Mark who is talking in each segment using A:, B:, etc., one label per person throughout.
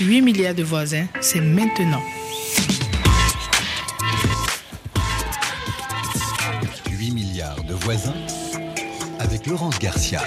A: 8 milliards de voisins, c'est maintenant.
B: 8 milliards de voisins avec Laurence Garcia.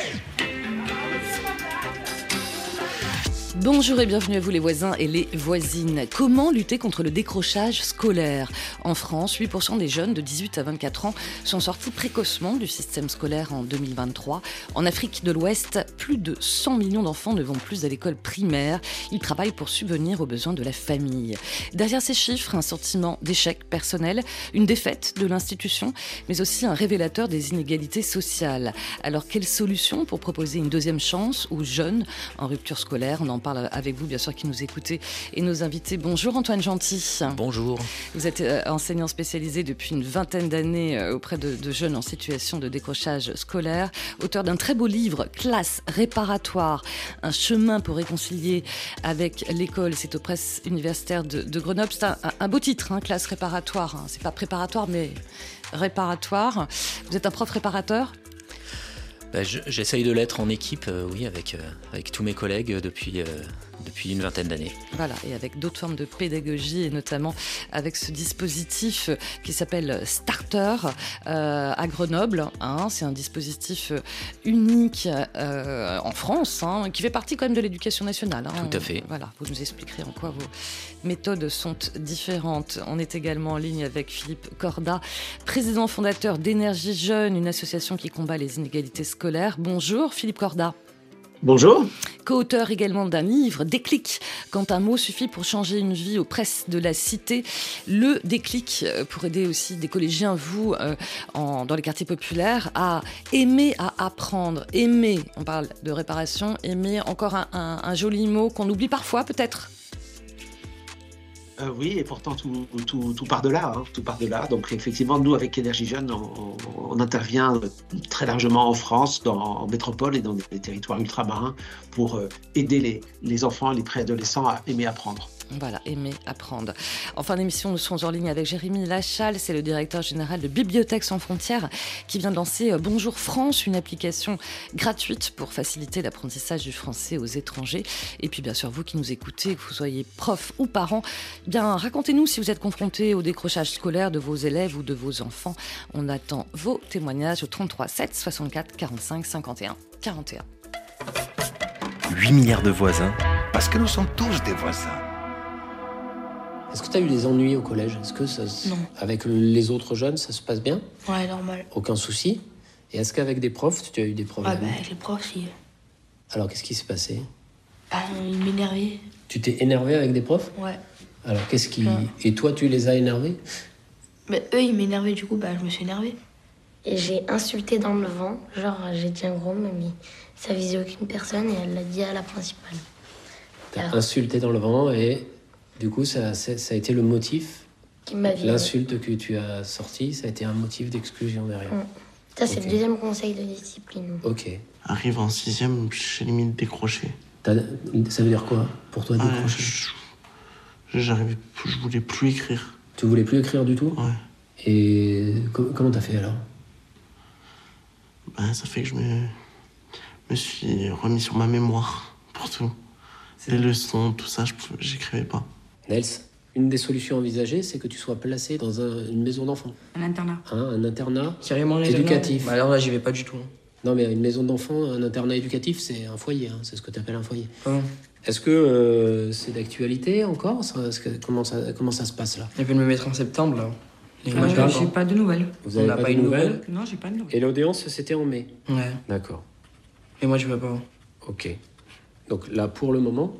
C: Bonjour et bienvenue à vous les voisins et les voisines. Comment lutter contre le décrochage scolaire? En France, 8% des jeunes de 18 à 24 ans sont sortis précocement du système scolaire en 2023. En Afrique de l'Ouest, plus de 100 millions d'enfants ne vont plus à l'école primaire. Ils travaillent pour subvenir aux besoins de la famille. Derrière ces chiffres, un sentiment d'échec personnel, une défaite de l'institution, mais aussi un révélateur des inégalités sociales. Alors, quelle solution pour proposer une deuxième chance aux jeunes en rupture scolaire? En parle avec vous, bien sûr, qui nous écoutez, et nos invités. Bonjour Antoine Gentil.
D: Bonjour.
C: Vous êtes euh, enseignant spécialisé depuis une vingtaine d'années euh, auprès de, jeunes en situation de décrochage scolaire, auteur d'un très beau livre, Classe réparatoire, un chemin pour réconcilier avec l'école. C'est aux presses universitaires de, Grenoble. C'est un, beau titre, hein, Classe réparatoire. Hein. C'est pas préparatoire, mais réparatoire. Vous êtes un prof réparateur?
D: J'essaye de l'être en équipe, euh, oui, avec, euh, avec tous mes collègues depuis, euh, depuis une vingtaine d'années.
C: Voilà, et avec d'autres formes de pédagogie, et notamment avec ce dispositif qui s'appelle Starter à Grenoble. Hein. C'est un dispositif unique en France, hein, qui fait partie quand même de l'éducation nationale.
D: Hein. Tout à fait.
C: Voilà, vous nous expliquerez en quoi vos méthodes sont différentes. On est également en ligne avec Philippe Corda, président fondateur d'Énergie Jeune, une association qui combat les inégalités scolaires. Bonjour Philippe Corda.
E: Bonjour.
C: Co-auteur également d'un livre, Déclic, quand un mot suffit pour changer une vie aux presses de la cité. Le déclic euh, pour aider aussi des collégiens, vous, euh, dans les quartiers populaires, à aimer à apprendre. Aimer, on parle de réparation, aimer, encore un joli mot qu'on oublie parfois peut-être?
E: Euh, oui, et pourtant tout, tout, part de là, hein, tout part de. Donc effectivement, nous avec Énergie Jeune, on, intervient très largement en France, en métropole et dans des territoires ultramarins pour euh, aider les, les enfants, les préadolescents à aimer apprendre.
C: Voilà, aimer apprendre. En fin d'émission, nous sommes en ligne avec Jérémy Lachal, c'est le directeur général de Bibliothèques sans frontières, qui vient de lancer euh, Bonjour France, une application gratuite pour faciliter l'apprentissage du français aux étrangers. Et puis bien sûr, vous qui nous écoutez, que vous soyez prof ou parent, bien racontez-nous si vous êtes confronté au décrochage scolaire de vos élèves ou de vos enfants. On attend vos témoignages au 33 7 64 45 51 41.
B: 8 milliards de voisins, parce que nous sommes tous des voisins.
F: Est-ce que tu as eu des ennuis au collège? Est-ce que ça, avec les autres jeunes, ça se passe bien?
G: Ouais, normal.
F: Aucun souci Et est-ce qu'avec des profs, tu as eu des problèmes?
G: Ah bah avec les profs, si.
F: Alors qu'est-ce qui s'est passé?
G: Bah, ils m'énervaient.
F: Tu t'es énervé avec des profs?
G: Ouais.
F: Alors qu'est-ce qui... Et toi, tu les as énervés?
G: Mais eux, ils m'énervaient, du coup, bah je me suis énervé.
H: Et j'ai insulté dans le vent, genre j'ai dit un gros mot, mais ça visait aucune personne et elle l'a dit à la principale.
F: T'as insulté dans le vent et du coup, ça, ça, a été le motif. L'insulte que tu as sortie, ça a été un motif d'exclusion derrière. Mm.
H: Ça, c'est le deuxième conseil de discipline.
F: Ok.
I: Arrive en sixième, j'ai limite décroché.
F: Ça veut dire quoi pour toi décrocher
I: J'arrivais, je voulais plus écrire.
F: Tu voulais plus écrire du tout?
I: Ouais.
F: Et comment t'as fait alors?
I: Ben, ça fait que je me, me suis remis sur ma mémoire pour tout. Les leçons, tout ça, j'écrivais pas.
F: Nels, une des solutions envisagées, c'est que tu sois placé dans une maison d'enfants.
G: Un internat.
F: Hein, un internat
D: Carrément
F: éducatif.
D: Bah alors là, j'y vais pas du tout.
F: Non, mais une maison d'enfants, un internat éducatif, c'est un foyer. Hein, c'est ce que tu appelles un foyer. Est-ce que euh, c'est d'actualité encore comment, ça, comment ça se passe là?
D: Ils veulent me mettre en septembre là.
G: Euh, j'ai pas de nouvelles.
F: Vous avez pas, de nouvelles,
G: Non, j'ai pas de nouvelles.
F: Et l'audience, c'était en mai
D: Ouais.
F: D'accord.
D: Et moi, je veux pas.
F: Ok. Donc là, pour le moment,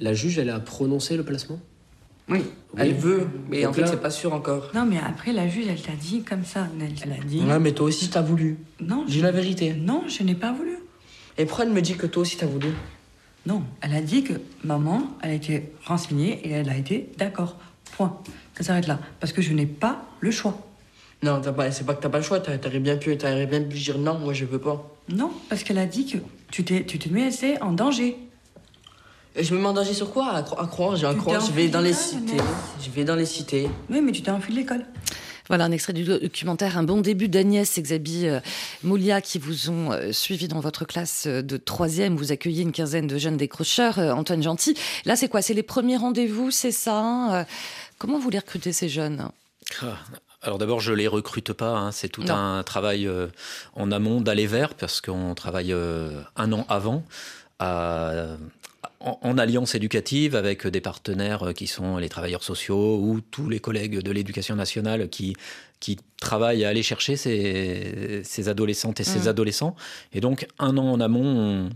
F: la juge, elle a prononcé le placement?
D: Oui, elle veut, mais en fait, c'est pas sûr encore.
G: Non, mais après, la juge, elle t'a dit comme ça. Elle, a dit.
D: Ouais, mais toi aussi, t'as voulu.
G: Non.
D: Dis la vérité.
G: Non, je n'ai pas voulu.
D: Et pourquoi elle me dit que toi aussi, t'as voulu
G: Non, elle a dit que maman, elle a été renseignée et elle a été d'accord. Point. Ça s'arrête là. Parce que je n'ai pas le choix.
D: Non, c'est pas que t'as pas le choix. T'aurais bien, pu, bien pu dire non, moi, je veux pas.
G: Non, parce qu'elle a dit que tu t'es mis en danger.
D: Je me mets en danger sur quoi À, croire, j'ai un croire, je vais dans les cités. Je vais dans les cités.
G: Oui, mais tu t'es enfui de l'école.
C: Voilà un extrait du documentaire Un bon début d'Agnès et Xabi euh, Moulia qui vous ont euh, suivi dans votre classe de troisième. Vous accueillez une quinzaine de jeunes décrocheurs. Antoine Gentil, là c'est quoi? C'est les premiers rendez-vous, c'est ça hein? Comment vous les recrutez ces jeunes?
D: Ah, alors d'abord, je les recrute pas. Hein. C'est tout un travail en amont d'aller vers parce qu'on travaille un an avant à, en, alliance éducative avec des partenaires qui sont les travailleurs sociaux ou tous les collègues de l'éducation nationale qui, qui travaillent à aller chercher ces, ces adolescentes et ces mmh. adolescents. Et donc, un an en amont, on,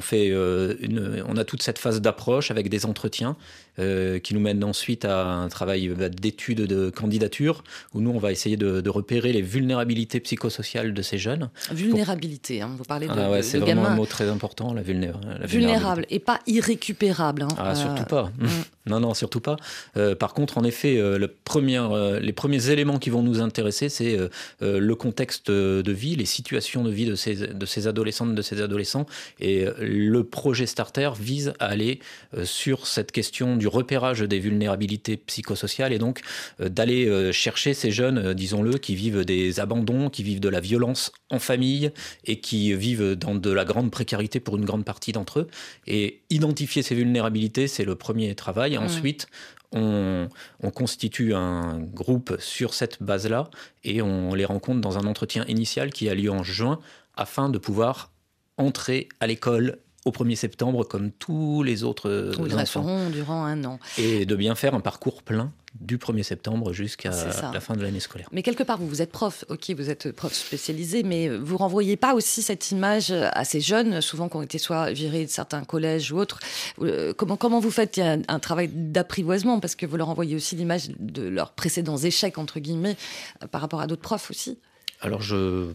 D: fait euh, une, on a toute cette phase d'approche avec des entretiens euh, qui nous mènent ensuite à un travail bah, d'étude de candidature où nous, on va essayer de, repérer les vulnérabilités psychosociales de ces jeunes.
C: Vulnérabilité, hein, vous parlez de.
D: Ah ouais, c'est vraiment un mot très important, la, vulnérabilité.
C: Vulnérable et pas irrécupérable. Hein.
D: Ah, surtout pas. Mmh. Non, non, surtout pas. Euh, par contre, en effet, le premier, les premiers éléments qui vont nous intéresser, c'est euh, euh, le contexte de vie, les situations de vie de ces, de ces adolescentes, de ces adolescents. Et euh, le projet Starter vise à aller sur cette question du repérage des vulnérabilités psychosociales et donc d'aller chercher ces jeunes, disons-le, qui vivent des abandons, qui vivent de la violence en famille et qui vivent dans de la grande précarité pour une grande partie d'entre eux. Et identifier ces vulnérabilités, c'est le premier travail. Ensuite, on, constitue un groupe sur cette base-là et on les rencontre dans un entretien initial qui a lieu en juin afin de pouvoir entrer à l'école au 1er septembre comme tous les autres
C: Ils resteront durant un an.
D: Et de bien faire un parcours plein du 1er septembre jusqu'à la fin de l'année scolaire.
C: Mais quelque part, vous, vous êtes prof, ok, vous êtes prof spécialisé, mais vous renvoyez pas aussi cette image à ces jeunes, souvent qui ont été soit virés de certains collèges ou autres. Euh, comment, comment vous faites? Un, un travail d'apprivoisement Parce que vous leur envoyez aussi l'image de leurs précédents échecs, entre guillemets, euh, par rapport à d'autres profs aussi
D: alors je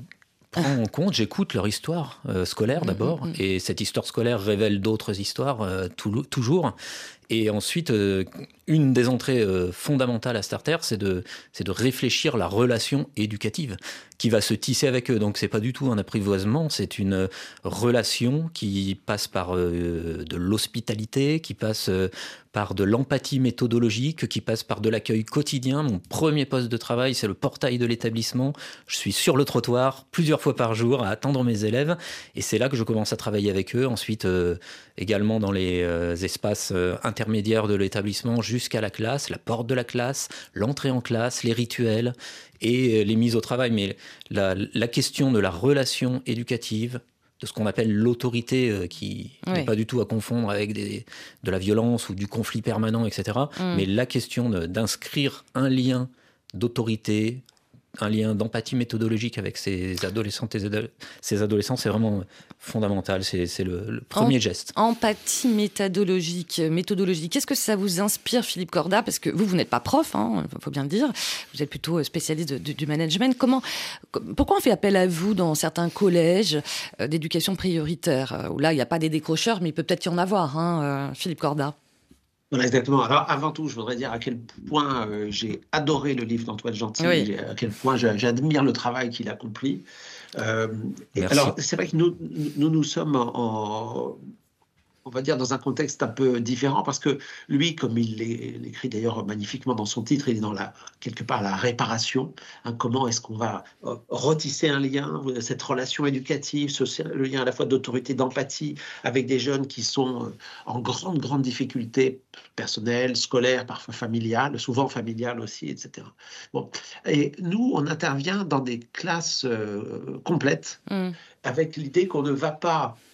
D: prends en compte, j'écoute leur histoire euh, scolaire mm, d'abord, mm, mm. et cette histoire scolaire révèle d'autres histoires toujours. Et ensuite, euh, une des entrées euh, fondamentales à Starter, c'est de, de réfléchir la relation éducative qui va se tisser avec eux. Donc, c'est pas du tout un apprivoisement, c'est une relation qui passe par euh, de l'hospitalité, qui passe par de l'empathie méthodologique, qui passe par de l'accueil quotidien. Mon premier poste de travail, c'est le portail de l'établissement. Je suis sur le trottoir plusieurs fois par jour à attendre mes élèves, et c'est là que je commence à travailler avec eux. Ensuite, également dans les espaces intermédiaire de l'établissement jusqu'à la classe, la porte de la classe, l'entrée en classe, les rituels et les mises au travail. Mais la, question de la relation éducative, de ce qu'on appelle l'autorité, euh, qui n'est pas du tout à confondre avec des, de la violence ou du conflit permanent, etc. Mm. Mais la question d'inscrire un lien d'autorité, un lien d'empathie méthodologique avec ces adolescentes et ces adolescents, c'est vraiment fondamental. C'est le, premier geste.
C: Empathie méthodologique. méthodologique. Qu'est-ce que ça vous inspire, Philippe Corda? Parce que vous, vous n'êtes pas prof, il hein, faut bien le dire. Vous êtes plutôt spécialiste du management. Comment, pourquoi on fait appel à vous dans certains collèges euh, d'éducation prioritaire? Euh, Où là, il n'y a pas des décrocheurs, mais il peut peut-être y en avoir, hein, euh, Philippe Corda
E: exactement. Alors, avant tout, je voudrais dire à quel point euh, j'ai adoré le livre d'Antoine Gentil, à quel point j'admire le travail qu'il accomplit. Euh, alors, c'est vrai que nous, nous, nous sommes en, on va dire, dans un contexte un peu différent, parce que lui, comme il l'écrit d'ailleurs magnifiquement dans son titre, il est dans la, quelque part la réparation. Hein, comment est-ce qu'on va euh, retisser un lien, cette relation éducative, le lien à la fois d'autorité, d'empathie, avec des jeunes qui sont euh, en grande, grande difficulté personnelle, scolaire, parfois familiale, souvent familiale aussi, etc. Bon. Et nous, on intervient dans des classes euh, complètes, mmh. avec l'idée qu'on ne va pas euh,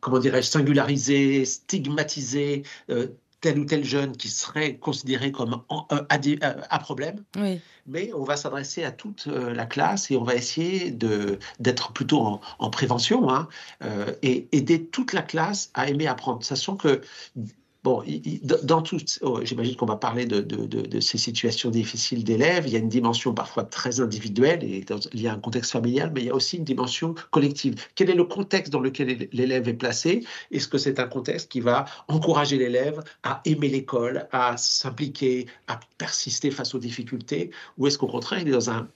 E: comment dirais-je, singulariser, stigmatiser euh, tel ou tel jeune qui serait considéré comme à, problème. Mais on va s'adresser à toute euh, la classe et on va essayer d'être plutôt en, prévention hein, et aider toute la classe à aimer apprendre. Sachant que Bon, dans tout, oh, j'imagine qu'on va parler de, ces situations difficiles d'élèves. Il y a une dimension parfois très individuelle et il y a un contexte familial, mais il y a aussi une dimension collective. Quel est le contexte dans lequel l'élève est placé? Est-ce que c'est un contexte qui va encourager l'élève à aimer l'école, à s'impliquer, à persister face aux difficultés? Ou est-ce qu'au contraire, il est dans un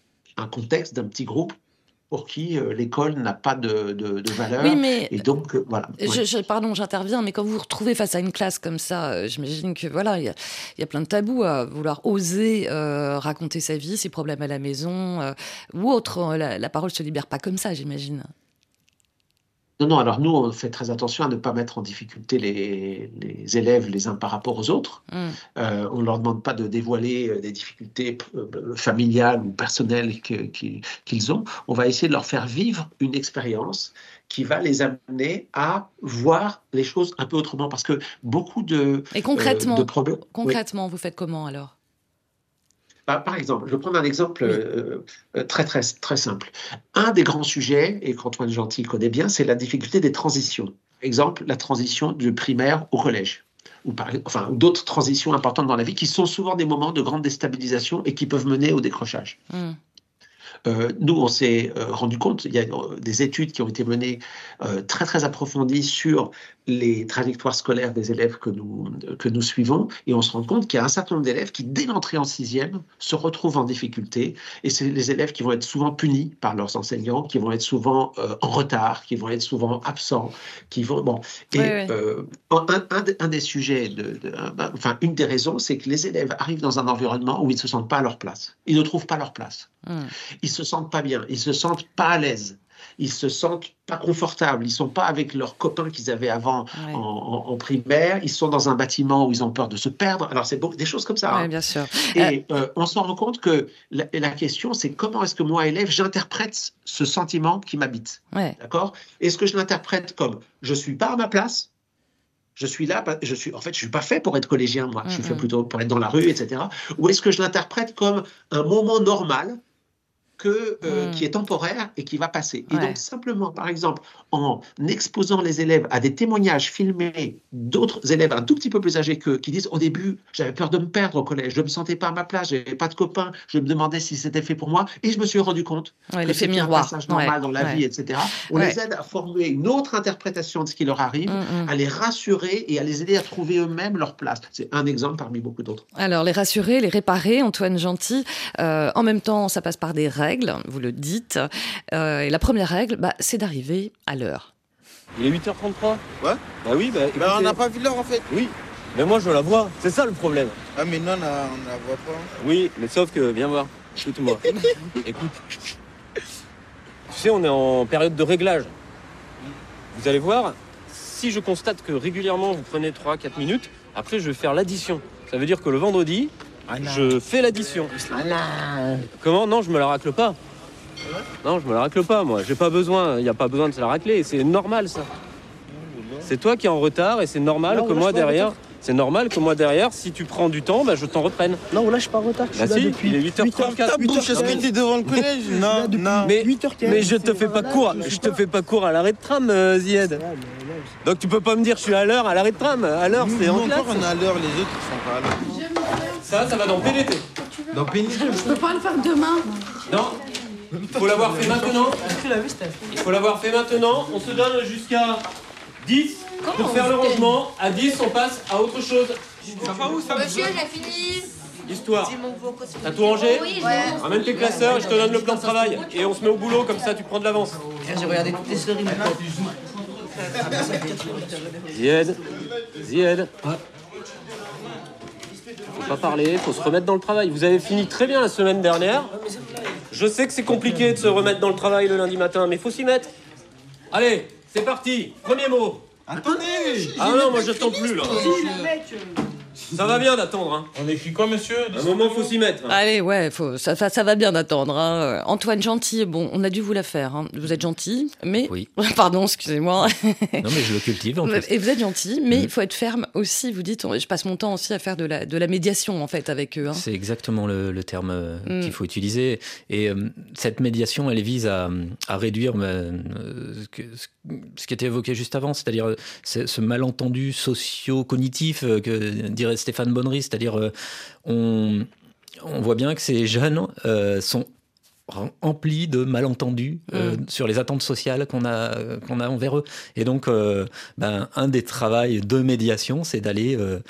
E: contexte d'un petit groupe pour qui euh, l'école n'a pas de, de, valeur. Oui, mais et donc, euh, voilà.
C: Je, pardon, j'interviens, mais quand vous vous retrouvez face à une classe comme ça, euh, j'imagine que voilà, il y, y, a plein de tabous à vouloir oser raconter sa vie, ses problèmes à la maison ou autre. La, la parole se libère pas comme ça, j'imagine.
E: Non, non, alors nous, on fait très attention à ne pas mettre en difficulté les, les élèves les uns par rapport aux autres. Mm. Euh, on ne leur demande pas de dévoiler euh, des difficultés euh, familiales ou personnelles qu'ils ont. On va essayer de leur faire vivre une expérience qui va les amener à voir les choses un peu autrement. Parce que beaucoup de,
C: Et concrètement, de problèmes. Concrètement, vous faites comment alors?
E: Bah, par exemple, je vais prendre un exemple euh, euh, très, très, très simple. Un des grands sujets, et qu'Antoine Gentil connaît bien, c'est la difficulté des transitions. Exemple, la transition du primaire au collège ou enfin d'autres transitions importantes dans la vie qui sont souvent des moments de grande déstabilisation et qui peuvent mener au décrochage. Mmh. Euh, nous, on s'est euh, rendu compte, il y a euh, des études qui ont été menées très très approfondies sur les trajectoires scolaires des élèves que nous, que nous suivons, et on se rend compte qu'il y a un certain nombre d'élèves qui, dès l'entrée en sixième, se retrouvent en difficulté, et c'est les élèves qui vont être souvent punis par leurs enseignants, qui vont être souvent en retard, qui vont être souvent absents, qui vont... Bon, et un, des sujets, de, enfin, une des raisons, c'est que les élèves arrivent dans un environnement où ils ne se sentent pas à leur place. Ils ne trouvent pas leur place. Mmh ils se sentent pas bien, ils se sentent pas à l'aise, ils se sentent pas confortables, ils sont pas avec leurs copains qu'ils avaient avant en, primaire, ils sont dans un bâtiment où ils ont peur de se perdre. Alors c'est des choses comme ça.
C: Hein. bien sûr.
E: Et euh, on se rend compte que la, question c'est comment est-ce que moi élève j'interprète ce sentiment qui m'habite? D'accord? Est-ce que je l'interprète comme je suis pas à ma place? Je suis là, je suis, en fait, je suis pas fait pour être collégien, moi. Je suis fait plutôt pour être dans la rue, etc. Ou est-ce que je l'interprète comme un moment normal que, euh, qui hmm. est temporaire et qui va passer. Et donc, simplement, par exemple, en exposant les élèves à des témoignages filmés d'autres élèves un tout petit peu plus âgés qu'eux, qui disent au début, j'avais peur de me perdre au collège, je ne me sentais pas à ma place, je n'avais pas de copains, je me demandais si c'était fait pour moi, et je me suis rendu compte que c'était un passage normal dans la vie, etc. On les aide à formuler une autre interprétation de ce qui leur arrive, hmm, hmm. à les rassurer et à les aider à trouver eux-mêmes leur place. C'est un exemple parmi beaucoup d'autres.
C: Alors, les rassurer, les réparer, Antoine Gentil, euh, en même temps, ça passe par des règles vous le dites. Euh, et la première règle, bah, c'est d'arriver à l'heure.
J: Il est 8h33
K: Ouais
J: Bah oui, bah,
K: bah on n'a pas vu l'heure en fait.
J: Oui, mais moi je la vois, c'est ça le problème.
K: Ah mais non, on ne la voit pas.
J: Oui, mais sauf que, viens voir, écoute-moi. Écoute. Tu sais, on est en période de réglage. Vous allez voir, si je constate que régulièrement vous prenez 3-4 minutes, après je vais faire l'addition. Ça veut dire que le vendredi, je fais l'addition. Comment? Non, je me la racle pas. Non, je me la racle pas, moi. J'ai pas besoin. Il n'y a pas besoin de se la racler. C'est normal, ça. C'est toi qui es en retard et c'est normal que moi derrière. C'est normal que moi derrière, si tu prends du temps, bah, je t'en reprenne.
L: Non, là je suis pas en retard.
J: Je bah si, depuis il est 8h34.
K: 8 est-ce que t'es devant le collège
J: Non, non. Mais, mais je te fais pas court. Je te fais pas court à l'arrêt de tram, euh, Zied. Donc tu peux pas me dire je suis à l'heure à l'arrêt de tram. À l'heure, c'est en classe.
K: encore on est à l'heure, les autres ils sont pas à l'heure.
J: Ça, ça va dans PDT.
K: Dans PDT
M: Je peux pas le faire demain.
J: Non. Il faut l'avoir fait maintenant. Il faut l'avoir fait maintenant. On se donne jusqu'à 10 pour faire le rangement. À 10, on passe à autre chose.
M: Ça va où ça Monsieur, j'ai fini.
J: Histoire. T'as tout rangé
M: Oui,
J: Ramène tes classeurs et je te donne le plan de travail. Et on se met au boulot, comme ça tu prends de l'avance.
L: J'ai regardé toutes les séries
J: Zied. Zied pas parler, il faut se remettre dans le travail. Vous avez fini très bien la semaine dernière. Je sais que c'est compliqué de se remettre dans le travail le lundi matin, mais il faut s'y mettre. Allez, c'est parti. Premier mot.
K: Attendez
J: Ah non, moi je t'en plus là. Ça va bien d'attendre. Hein.
K: On écrit quoi, monsieur?
J: Un moment, faut s'y mettre. Hein.
C: Allez, ouais, faut, ça, ça, va bien d'attendre. Hein. Antoine Gentil, bon, on a dû vous la faire. Hein. Vous êtes gentil, mais.
D: Oui.
C: Pardon, excusez-moi.
D: non, mais je le cultive en fait.
C: Et vous êtes gentil, mais mm. il faut être ferme aussi. Vous dites, je passe mon temps aussi à faire de la, de la médiation en fait avec eux. Hein.
D: C'est exactement le, le terme euh, mm. qu'il faut utiliser. Et euh, cette médiation, elle vise à, à réduire euh, ce, que, ce, qui était évoqué juste avant, c'est-à-dire ce malentendu socio-cognitif que dirait Stéphane Bonnery, c'est-à-dire euh, on, voit bien que ces jeunes euh, sont empli de malentendus euh, mm. sur les attentes sociales qu'on a, qu'on a envers eux. Et donc, euh, ben, un des travaux de médiation, c'est d'aller euh,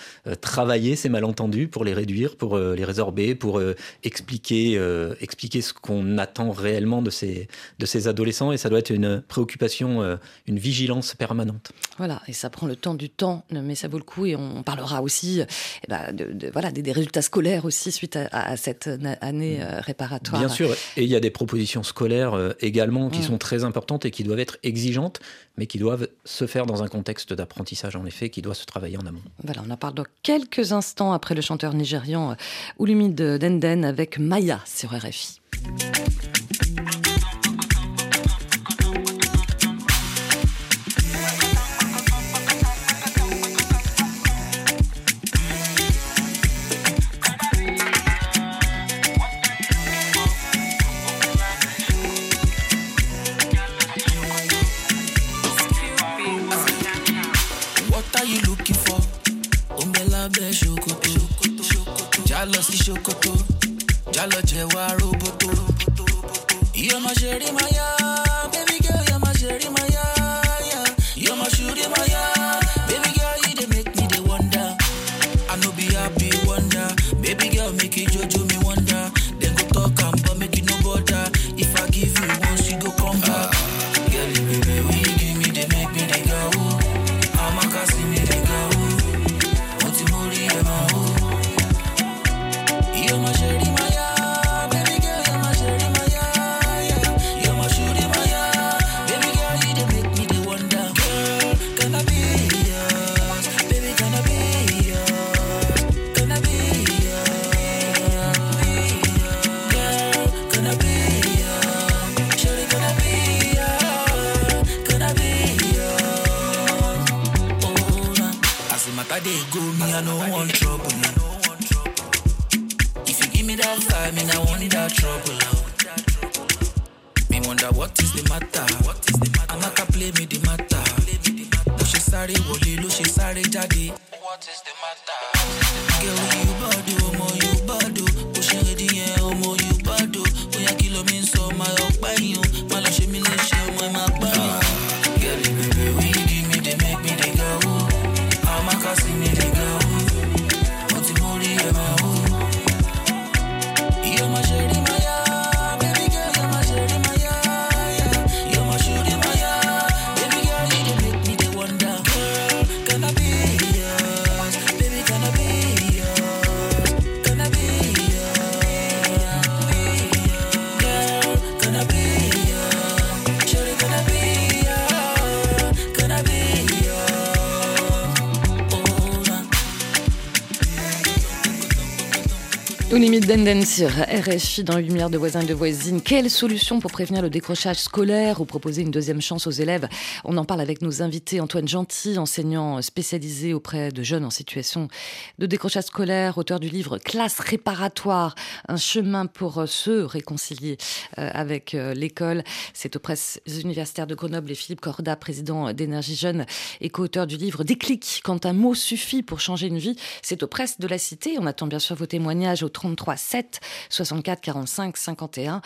D: travailler ces malentendus pour les réduire, pour les résorber, pour expliquer, expliquer ce qu'on attend réellement de ces, de ces adolescents. Et ça doit être une préoccupation, une vigilance permanente.
C: Voilà, et ça prend le temps du temps, mais ça vaut le coup. Et on parlera aussi eh ben, de, voilà, des, résultats scolaires aussi suite à, cette année réparatoire.
D: Bien sûr. Et il y a des propositions scolaires euh, également qui mm. sont très importantes et qui doivent être exigeantes, mais qui doivent se faire dans un contexte d'apprentissage, en effet, qui doit se travailler en amont.
C: Voilà, on en parle dans quelques instants après le chanteur nigérian euh, Oulumide Denden avec Maya sur RFI.
N: What is the matter. What is the matter? Gonna play me the matter. Ló ṣe sáré wọlé, ló ṣe sáré jáde. What is the matter? Girl, you bad o,
C: Limite Denden RFI dans Lumière de voisins et de voisines. Quelle solution pour prévenir le décrochage scolaire ou proposer une deuxième chance aux élèves? On en parle avec nos invités. Antoine Gentil, enseignant spécialisé auprès de jeunes en situation de décrochage scolaire, auteur du livre Classe réparatoire, un chemin pour se réconcilier euh, avec euh, l'école. C'est aux presses universitaires de Grenoble et Philippe Corda, président d'Énergie Jeune et co-auteur du livre Déclic, quand un mot suffit pour changer une vie. C'est aux presses de la Cité. On attend bien sûr vos témoignages au 33 7 64 45 51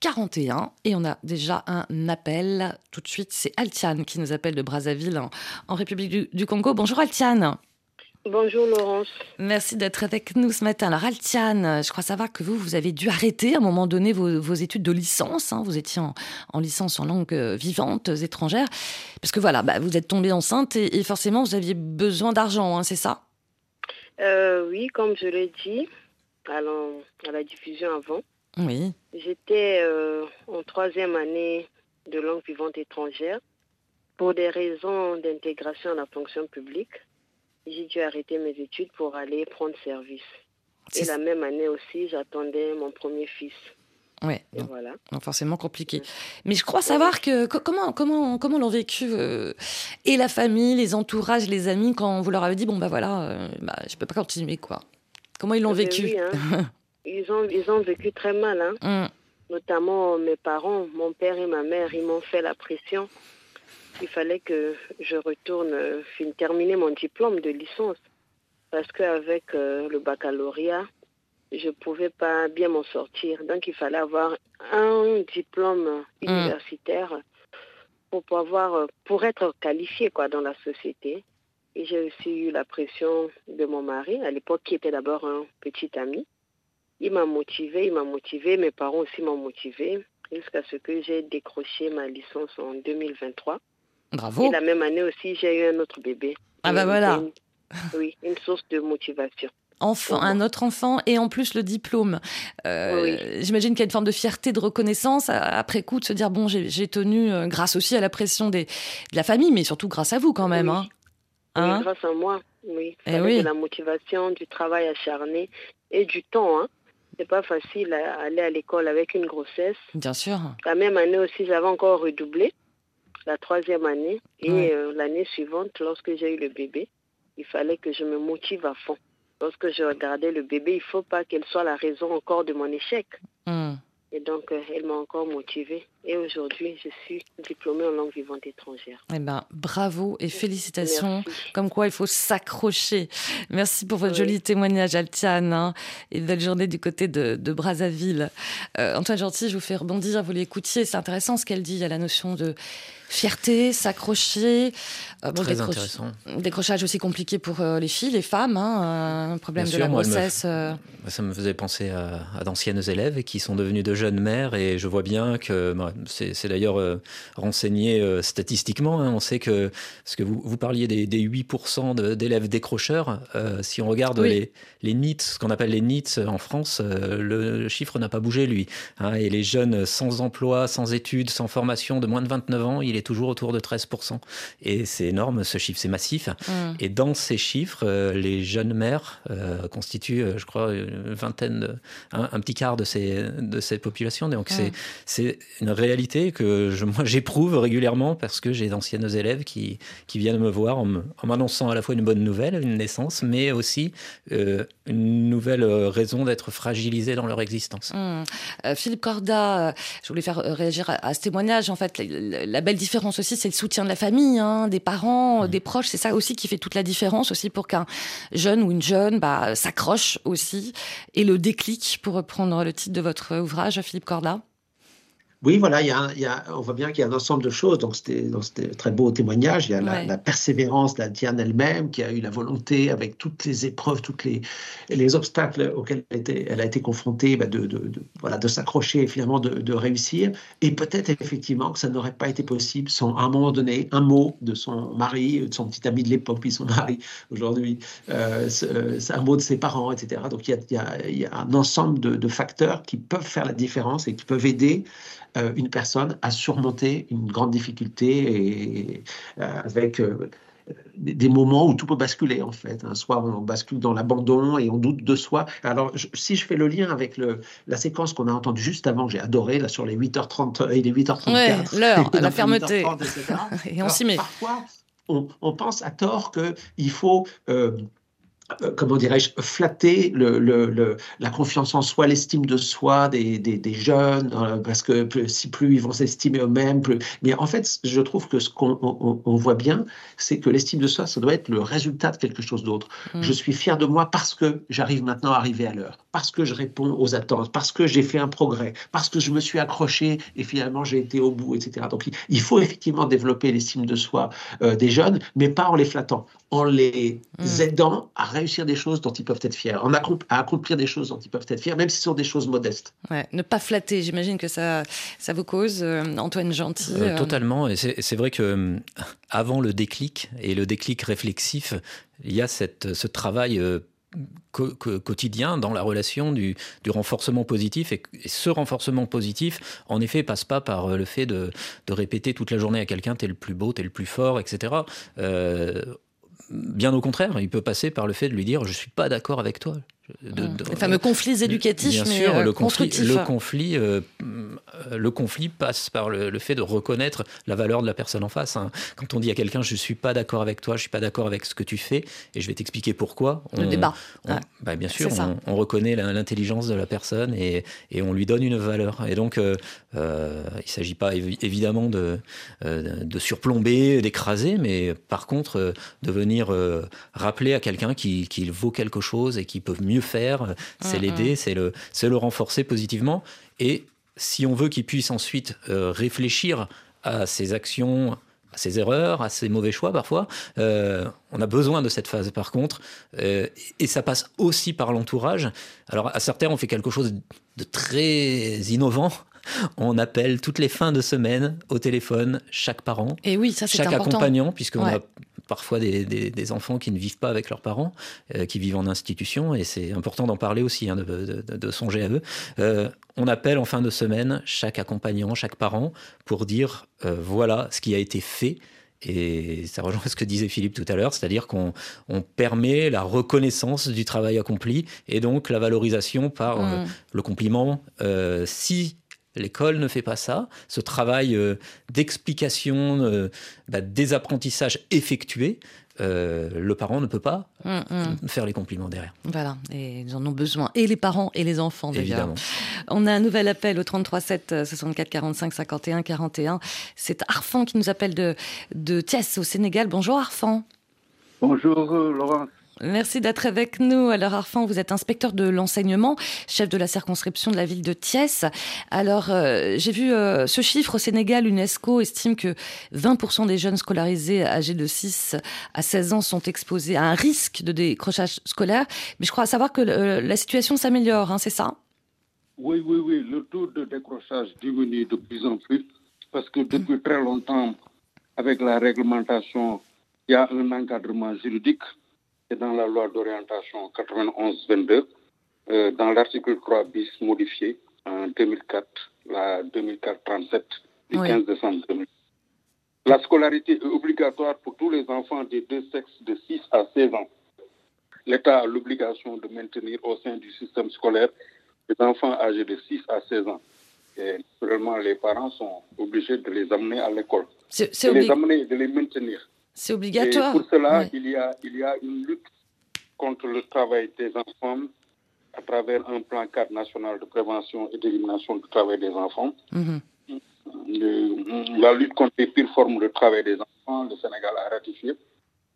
C: 41 et on a déjà un appel tout de suite c'est Altiane qui nous appelle de Brazzaville en, en République du, du, Congo bonjour Altiane
O: Bonjour Laurence.
C: Merci d'être avec nous ce matin. Alors Altiane, je crois savoir que vous, vous avez dû arrêter à un moment donné vos, vos études de licence. Hein. Vous étiez en, en, licence en langues vivantes étrangères. Parce que voilà, bah, vous êtes tombée enceinte et, et, forcément vous aviez besoin d'argent, hein, c'est ça?
O: Euh, Oui, comme je l'ai dit à la, à la diffusion avant.
C: Oui.
O: J'étais euh, en troisième année de langue vivante étrangère. Pour des raisons d'intégration à la fonction publique, j'ai dû arrêter mes études pour aller prendre service. Et la même année aussi, j'attendais mon premier fils.
C: Ouais, donc, voilà. donc forcément compliqué. Mais je crois savoir que comment comment comment l'ont vécu euh, et la famille, les entourages, les amis quand vous leur avez dit bon bah voilà, euh, bah, je peux pas continuer quoi. Comment ils l'ont vécu
O: oui, hein. Ils ont ils ont vécu très mal, hein. mm. notamment mes parents, mon père et ma mère, ils m'ont fait la pression. Il fallait que je retourne euh, terminer mon diplôme de licence parce qu'avec euh, le baccalauréat, je ne pouvais pas bien m'en sortir. Donc, il fallait avoir un diplôme
C: Mm.
O: universitaire pour pouvoir, pour être qualifié quoi, dans la société. Et j'ai aussi eu la pression de mon mari, à l'époque, qui était d'abord un petit ami. Il m'a motivé, il m'a motivé, mes parents aussi m'ont motivé, jusqu'à ce que j'ai décroché ma licence en 2023.
C: Bravo.
O: Et la même année aussi, j'ai eu un autre bébé.
C: Ah bah
O: Et
C: voilà.
O: une- oui, une source de motivation.
C: Enfant, un autre enfant et en plus le diplôme. Euh, J'imagine qu'il y a une forme de fierté, de reconnaissance a- après coup de se dire bon, j'ai tenu euh, grâce aussi à la pression des, de la famille, mais surtout grâce à vous quand même. Hein. Hein?
O: oui, grâce à moi, oui.
C: Eh oui.
O: de la motivation, du travail acharné et du temps. Hein. C'est pas facile à aller à l'école avec une grossesse.
C: Bien sûr.
O: La même année aussi, j'avais encore redoublé, la troisième année. Et
C: Ouais.
O: euh, l'année suivante, lorsque j'ai eu le bébé, il fallait que je me motive à fond. Lorsque je regardais le bébé, il faut pas qu'elle soit la raison encore de mon échec.
C: Hmm.
O: Et donc, euh, elle m'a encore motivée. Et aujourd'hui, je suis diplômée en langue vivante étrangère.
C: Eh ben, bravo et félicitations. Comme quoi, il faut s'accrocher. Merci pour votre joli témoignage, Altiane. hein, et belle journée du côté de, de Brazzaville. Euh, Antoine Gentil, je vous fais rebondir. Vous l'écoutiez. C'est intéressant ce qu'elle dit. Il y a la notion de fierté, s'accrocher. Euh,
D: Très
C: décroche-
D: intéressant.
C: Décrochage aussi compliqué pour euh, les filles, les femmes. hein, euh, un problème
D: Bien
C: de
D: sûr,
C: la
D: moi, elle me-
C: grossesse.
D: Ça me faisait penser à, à d'anciennes élèves qui sont devenues de jeunes mères et je vois bien que bah, c'est d'ailleurs euh, renseigné euh, statistiquement. hein. on sait que, parce que vous, vous parliez des, des 8% de- d'élèves décrocheurs, euh, si on regarde
C: Oui.
D: les, les NEET, ce qu'on appelle les NEET en France, le chiffre n'a pas bougé lui. hein. et les jeunes sans emploi, sans études, sans formation de moins de 29 ans, il est toujours autour de 13%. Et c'est énorme, ce chiffre, c'est massif.
C: Mm.
D: Et dans ces chiffres, les jeunes mères constituent, je crois, une vingtaine, de- un, un petit quart de ces, de cette population. Donc c'est
C: Mm.
D: c'est une réalité que je, moi j'éprouve régulièrement parce que j'ai d'anciennes élèves qui, qui viennent me voir en m'annonçant à la fois une bonne nouvelle, une naissance, mais aussi euh, une nouvelle euh, raison d'être fragilisés dans leur existence.
C: Hum. Euh, Philippe Corda, je voulais faire réagir à, à ce témoignage. En fait, la, belle différence aussi, c'est le soutien de la famille, hein, des parents, euh, des proches. C'est ça aussi qui fait toute la différence aussi pour qu'un jeune ou une jeune bah, s'accroche aussi. Et le déclic, pour reprendre le titre de votre ouvrage, Philippe Corda.
E: Oui, voilà, il y a un- il y a- on voit bien qu'il y a un ensemble de choses dans ce, très beau témoignage. Il y a la,
C: Ouais.
E: la persévérance d'Adiane elle-même, qui a eu la volonté, avec toutes les épreuves, tous les, les obstacles auxquels elle, était- elle a été confrontée, bah, de, de- de- voilà, de s'accrocher et finalement de, de réussir. Et peut-être effectivement que ça n'aurait pas été possible sans, à un moment donné, un mot de son mari, de son petit ami de l'époque, puis son mari aujourd'hui, euh, euh, un mot de ses parents, etc. Donc il y a, il y a- il y a un ensemble de, de facteurs qui peuvent faire la différence et qui peuvent aider euh, une personne à surmonter une grande difficulté et euh, avec euh, des moments où tout peut basculer en fait. hein. Soit on bascule dans l'abandon et on doute de soi. Alors je- si je fais le lien avec le, la séquence qu'on a entendue juste avant, que j'ai adoré là sur les 8h30 et les 8h34.
C: Ouais, l'heure, la fermeté.
E: 8h30, etc.
C: Et on s'y met.
E: Parfois, on, on pense à tort qu'il faut, euh, comment dirais-je, flatter le, le- le- la confiance en soi, l'estime de soi des, des- des jeunes, euh, parce que plus- si plus ils vont s'estimer eux-mêmes, plus. Mais en fait, je trouve que ce qu'on on- on voit bien, c'est que l'estime de soi, ça doit être le résultat de quelque chose d'autre.
C: Mm.
E: Je suis fier de moi parce que j'arrive maintenant à arriver à l'heure, parce que je réponds aux attentes, parce que j'ai fait un progrès, parce que je me suis accroché et finalement j'ai été au bout, etc. Donc il- il faut effectivement développer l'estime de soi euh, des jeunes, mais pas en les flattant, en les
C: Mm.
E: aidant à réussir des choses dont ils peuvent être fiers, en accom- à accomplir des choses dont ils peuvent être fiers, même si ce sont des choses modestes.
C: Ouais, ne pas flatter, j'imagine que ça, ça vous cause, euh, Antoine Gentil.
D: Euh,
C: euh,
D: totalement. Et c'est vrai que avant le déclic et le déclic réflexif, il y a cette, ce travail euh, quotidien dans la relation du, du renforcement positif. Et, et ce renforcement positif, en effet, passe pas par le fait de, de répéter toute la journée à quelqu'un t'es le plus beau, t'es le plus fort, etc. Euh, bien au contraire, il peut passer par le fait de lui dire je suis pas d'accord avec toi. De- de-
C: Les fameux conflits éducatifs,
D: Bien
C: mais
D: sûr,
C: euh,
D: le conflit,
C: constructifs.
D: le conflit euh, euh, le conflit passe par le, fait de reconnaître la valeur de la personne en face. Hein. Quand on dit à quelqu'un je suis pas d'accord avec toi, je suis pas d'accord avec ce que tu fais, et je vais t'expliquer pourquoi.
C: On, le débat.
D: bah, bien sûr, on, reconnaît l'intelligence de la personne et, et, on lui donne une valeur. Et donc, euh, euh il s'agit pas évidemment de, euh, de surplomber, d'écraser, mais par contre de venir rappeler à quelqu'un qu'il vaut quelque chose et qu'il peut mieux faire, c'est mm, l'aider, mm. c'est le, le renforcer positivement. Et si on veut qu'il puisse ensuite euh, réfléchir à ses actions, à ses erreurs, à ses mauvais choix parfois, euh, on a besoin de cette phase par contre. Euh, et ça passe aussi par l'entourage. Alors à certains, on fait quelque chose de très innovant. On appelle toutes les fins de semaine au téléphone chaque parent,
C: et oui, ça,
D: chaque accompagnant, puisqu'on a parfois des, enfants qui ne vivent pas avec leurs parents, qui vivent en institution, et c'est important d'en parler aussi, hein, de, songer à eux on appelle en fin de semaine chaque accompagnant, chaque parent pour dire euh, voilà ce qui a été fait. Et ça rejoint ce que disait Philippe tout à l'heure, c'est-à-dire qu'on permet la reconnaissance du travail accompli et donc la valorisation par euh, mmh. le compliment. Euh, si l'école ne fait pas ça, ce travail d'explication, bah, des apprentissages effectués, euh, le parent ne peut pas mm, mm. faire les compliments derrière.
C: Voilà, et ils en ont besoin, et les parents et les enfants
D: Évidemment.
C: On a un nouvel appel au 33 7 64 45 51 41. C'est Arfan qui nous appelle de, de Thiès au Sénégal. Bonjour Arfan.
P: Bonjour euh, Laurent.
C: Merci d'être avec nous. Alors Arfan, vous êtes inspecteur de l'enseignement, chef de la circonscription de la ville de Thiès. Alors euh, j'ai vu euh, ce chiffre au Sénégal, l'UNESCO estime que 20% des jeunes scolarisés âgés de 6 à 16 ans sont exposés à un risque de décrochage scolaire. Mais je crois savoir que euh, la situation s'améliore, hein, c'est ça?
P: Oui, oui, oui. Le taux de décrochage diminue de plus en plus parce que depuis très longtemps, avec la réglementation, il y a un encadrement juridique et dans la loi d'orientation 91-22, euh, dans l'article 3 bis modifié en 2004, la 2004-37 du 15 décembre 2000. La scolarité est obligatoire pour tous les enfants des deux sexes de 6 à 16 ans. L'État a l'obligation de maintenir au sein du système scolaire les enfants âgés de 6 à 16 ans. Et naturellement, les parents sont obligés de les amener à l'école. De les amener et de les maintenir.
C: C'est obligatoire.
P: Et pour cela, il, y a, il y a une lutte contre le travail des enfants à travers un plan cadre national de prévention et d'élimination du travail des enfants. Mhm. la lutte contre les pires formes de travail des enfants, le Sénégal a ratifié.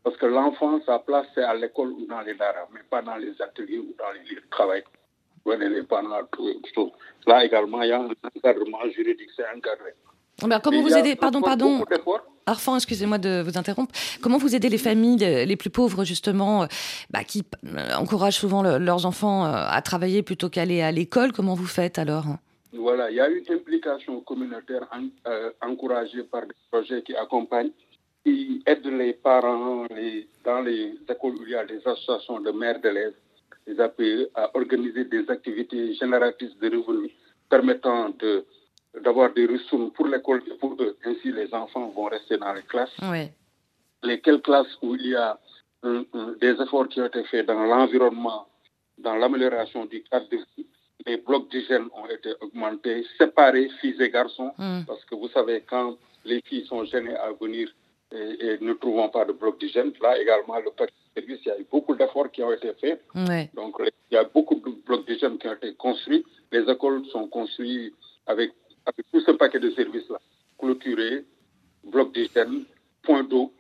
P: Parce que l'enfant, sa place, c'est à l'école ou dans les daras, mais pas dans les ateliers ou dans les lieux de travail. Là également, il y a un encadrement juridique, c'est encadré.
C: Comment vous aider Pardon, pardon. Arfan, excusez-moi de vous interrompre. Comment vous aidez les familles les plus pauvres, justement, euh, bah, qui euh, encouragent souvent leurs enfants euh, à travailler plutôt qu'aller à l'école? Comment vous faites alors?
P: Voilà, il y a une implication communautaire encouragée par des projets qui accompagnent, qui aident les parents dans les écoles où il y a des associations de mères d'élèves, les APE, à organiser des activités génératrices de revenus permettant de d'avoir des ressources pour l'école et pour eux. Ainsi, les enfants vont rester dans les classes.
C: Oui.
P: Lesquelles classes où il y a des efforts qui ont été faits dans l'environnement, dans l'amélioration du cadre de vie, les blocs d'hygiène ont été augmentés, séparés filles et garçons, mm. parce que vous savez, quand les filles sont gênées à venir et, ne trouvons pas de blocs d'hygiène, là également, le paquet de service, il y a eu beaucoup d'efforts qui ont été faits. Donc, il y a beaucoup de blocs d'hygiène qui ont été construits. Les écoles sont construites avec avec tout ce paquet de services-là, clôturé, bloc d'hygiène, point d'eau.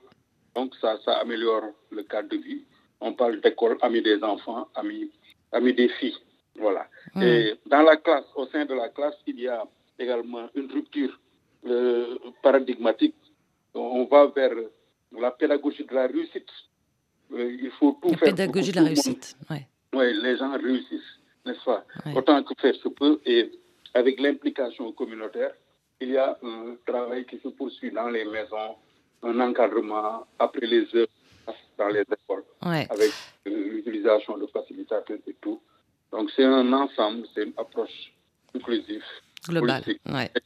P: Donc ça, ça améliore le cadre de vie. On parle d'école, amis des enfants, amis, amis des filles. Voilà. Et dans la classe, au sein de la classe, il y a également une rupture euh, paradigmatique. On va vers la pédagogie de la réussite. Euh, il faut tout
C: la
P: faire.
C: Pédagogie de la réussite, oui.
P: Oui, les gens réussissent, n'est-ce pas? Autant que faire se peut. Et avec l'implication communautaire, il y a un travail qui se poursuit dans les maisons, un encadrement après les heures dans les écoles, avec l'utilisation de facilitateurs et tout. Donc c'est un ensemble, c'est une approche inclusive.
C: Globale.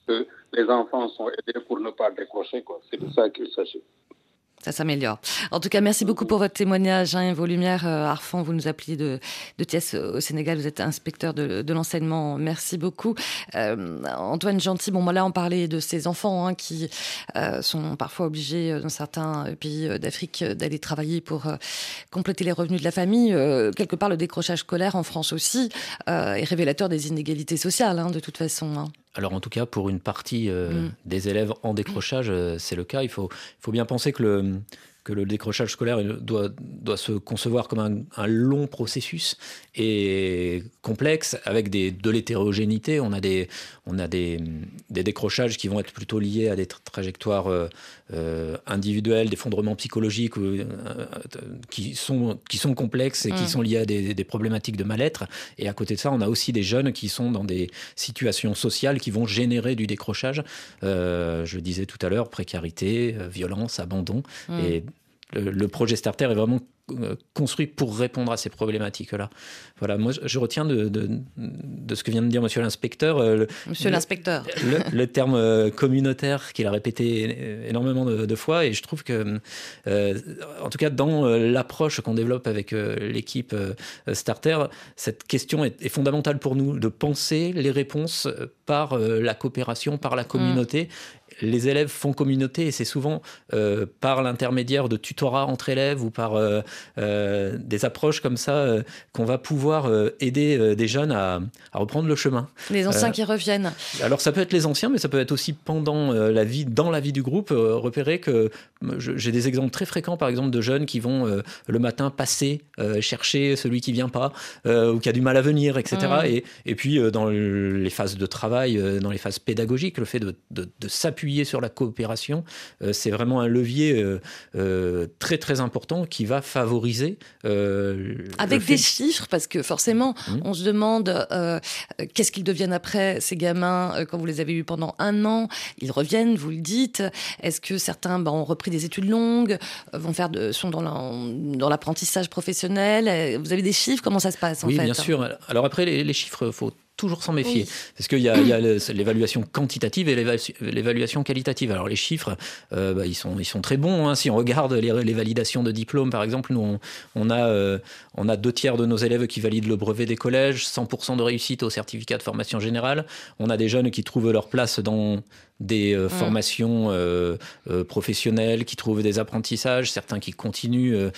P: que les enfants sont aidés pour ne pas décrocher. C'est de ça qu'il s'agit.
C: Ça s'améliore. En tout cas, merci beaucoup pour votre témoignage hein, vos lumières. Euh, vous nous appelez de, de Thiès au Sénégal. Vous êtes inspecteur de, de l'enseignement. Merci beaucoup. Euh, Antoine Gentil, bon, là, on parlait de ces enfants hein, qui euh, sont parfois obligés, euh, dans certains pays euh, d'Afrique, d'aller travailler pour euh, compléter les revenus de la famille. quelque part, le décrochage scolaire en France aussi est révélateur des inégalités sociales, hein, de toute façon.
D: Alors en tout cas, pour une partie euh, mmh. des élèves en décrochage, euh, c'est le cas. Il faut, il faut bien penser que le, que le décrochage scolaire doit, doit se concevoir comme un, un long processus et complexe avec des, de l'hétérogénéité. On a, des, on a des, des, décrochages qui vont être plutôt liés à des trajectoires euh, euh, individuelles, d'effondrement psychologique euh, qui, sont, qui sont complexes et mmh. qui sont liés à des, des problématiques de mal-être. Et à côté de ça, on a aussi des jeunes qui sont dans des situations sociales qui vont générer du décrochage. Euh, je disais tout à l'heure, précarité, euh, violence, abandon. Mmh. Et le, projet Starter est vraiment euh, construit pour répondre à ces problématiques-là. Voilà, moi je retiens de, de, de, ce que vient de dire Monsieur l'inspecteur.
C: Euh, le, Monsieur l'inspecteur.
D: Le, le, terme euh, communautaire qu'il a répété énormément de, de, fois, et je trouve que, euh, en tout cas dans l'approche qu'on développe avec l'équipe Starter, cette question est, est, fondamentale pour nous de penser les réponses par la coopération, par la communauté. Mmh les élèves font communauté et c'est souvent euh, par l'intermédiaire de tutorats entre élèves ou par euh, euh, des approches comme ça qu'on va pouvoir aider des jeunes à, à, reprendre le chemin.
C: Les anciens qui reviennent.
D: Alors ça peut être les anciens, mais ça peut être aussi pendant la vie, dans la vie du groupe, repérer que j'ai des exemples très fréquents, par exemple, de jeunes qui vont le matin passer, chercher celui qui vient pas ou qui a du mal à venir, etc. Mmh. Et, et puis dans les phases de travail, dans les phases pédagogiques, le fait de, de, de s'appuyer sur la coopération, euh, c'est vraiment un levier euh, euh, très très important qui va favoriser.
C: Avec des chiffres, parce que forcément, mmh. on se demande qu'est-ce qu'ils deviennent après ces gamins quand vous les avez eus pendant un an? Ils reviennent, vous le dites. Est-ce que certains bah, ont repris des études longues, vont faire de, sont dans l'apprentissage professionnel? Vous avez des chiffres? Comment ça se passe en
D: oui,
C: fait?
D: bien sûr. Alors après, les, les chiffres, faut toujours s'en méfier. Oui. Parce qu'il y a, l'évaluation quantitative et l'évaluation qualitative. Alors les chiffres, euh, bah, ils, sont, ils sont très bons. Hein. Si on regarde les, les, validations de diplômes, par exemple, nous, on, on a, euh, on a deux tiers de nos élèves qui valident le brevet des collèges, 100% de réussite au certificat de formation générale. On a des jeunes qui trouvent leur place dans des euh, mmh. formations euh, euh, professionnelles, qui trouvent des apprentissages, certains qui continuent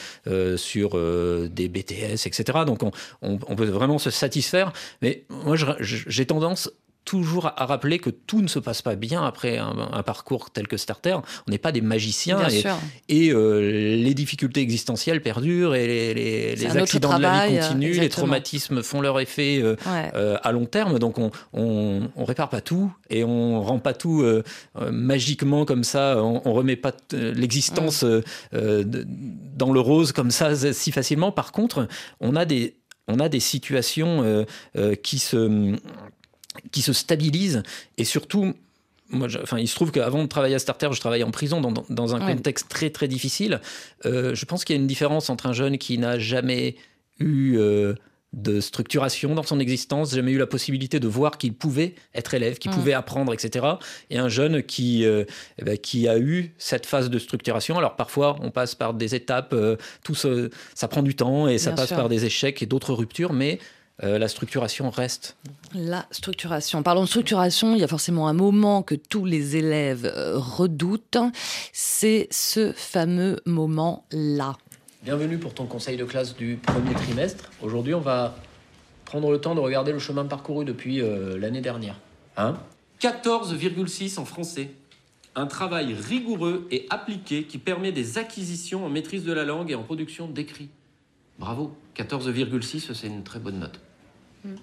D: sur des BTS, etc. Donc on, on, on, peut vraiment se satisfaire. Mais moi, j'ai tendance toujours à rappeler que tout ne se passe pas bien après un, un parcours tel que Starter. On n'est pas des magiciens
C: bien
D: et, euh, les difficultés existentielles perdurent et les, les, les accidents
C: travail,
D: de la vie continuent, exactement. les traumatismes font leur effet euh,
C: ouais.
D: euh, à long terme. Donc on, on, on, répare pas tout et on rend pas tout magiquement comme ça. On, on remet pas l'existence ouais. Euh, dans le rose comme ça si facilement. Par contre, on a des on a des situations qui se qui se stabilise et surtout moi, je, enfin, il se trouve qu'avant de travailler à Starter, je travaillais en prison dans, dans un ouais. contexte très très difficile. Euh, je pense qu'il y a une différence entre un jeune qui n'a jamais eu euh, de structuration dans son existence, jamais eu la possibilité de voir qu'il pouvait être élève, qu'il mmh. pouvait apprendre, etc. Et un jeune qui, euh, eh ben, qui a eu cette phase de structuration. Alors parfois, on passe par des étapes, tout ça prend du temps et ça Bien passe sûr. par des échecs et d'autres ruptures, mais euh, la structuration reste.
C: La structuration. Parlons de structuration, il y a forcément un moment que tous les élèves euh, redoutent, c'est ce fameux moment-là.
F: Bienvenue pour ton conseil de classe du premier trimestre. Aujourd'hui, on va prendre le temps de regarder le chemin parcouru depuis euh, l'année dernière.
J: Hein? 14,6 en français. Un travail rigoureux et appliqué qui permet des acquisitions en maîtrise de la langue et en production d'écrit. Bravo, 14,6, c'est une très bonne note.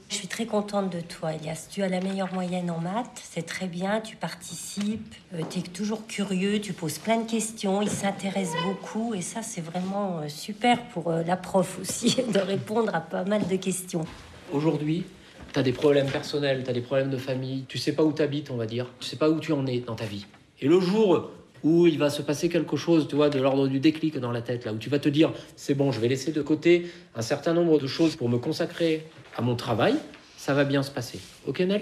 Q: Je suis très contente de toi, Elias. Tu as la meilleure moyenne en maths, c'est très bien, tu participes, euh, tu es toujours curieux, tu poses plein de questions, il s'intéresse beaucoup et ça c'est vraiment euh, super pour euh, la prof aussi de répondre à pas mal de questions.
F: Aujourd'hui, tu as des problèmes personnels, tu as des problèmes de famille, tu sais pas où tu habites, on va dire, tu sais pas où tu en es dans ta vie. Et le jour où il va se passer quelque chose, tu vois, de l'ordre du déclic dans la tête, là, où tu vas te dire, c'est bon, je vais laisser de côté un certain nombre de choses pour me consacrer à mon travail, ça va bien se passer. Ok, Nels?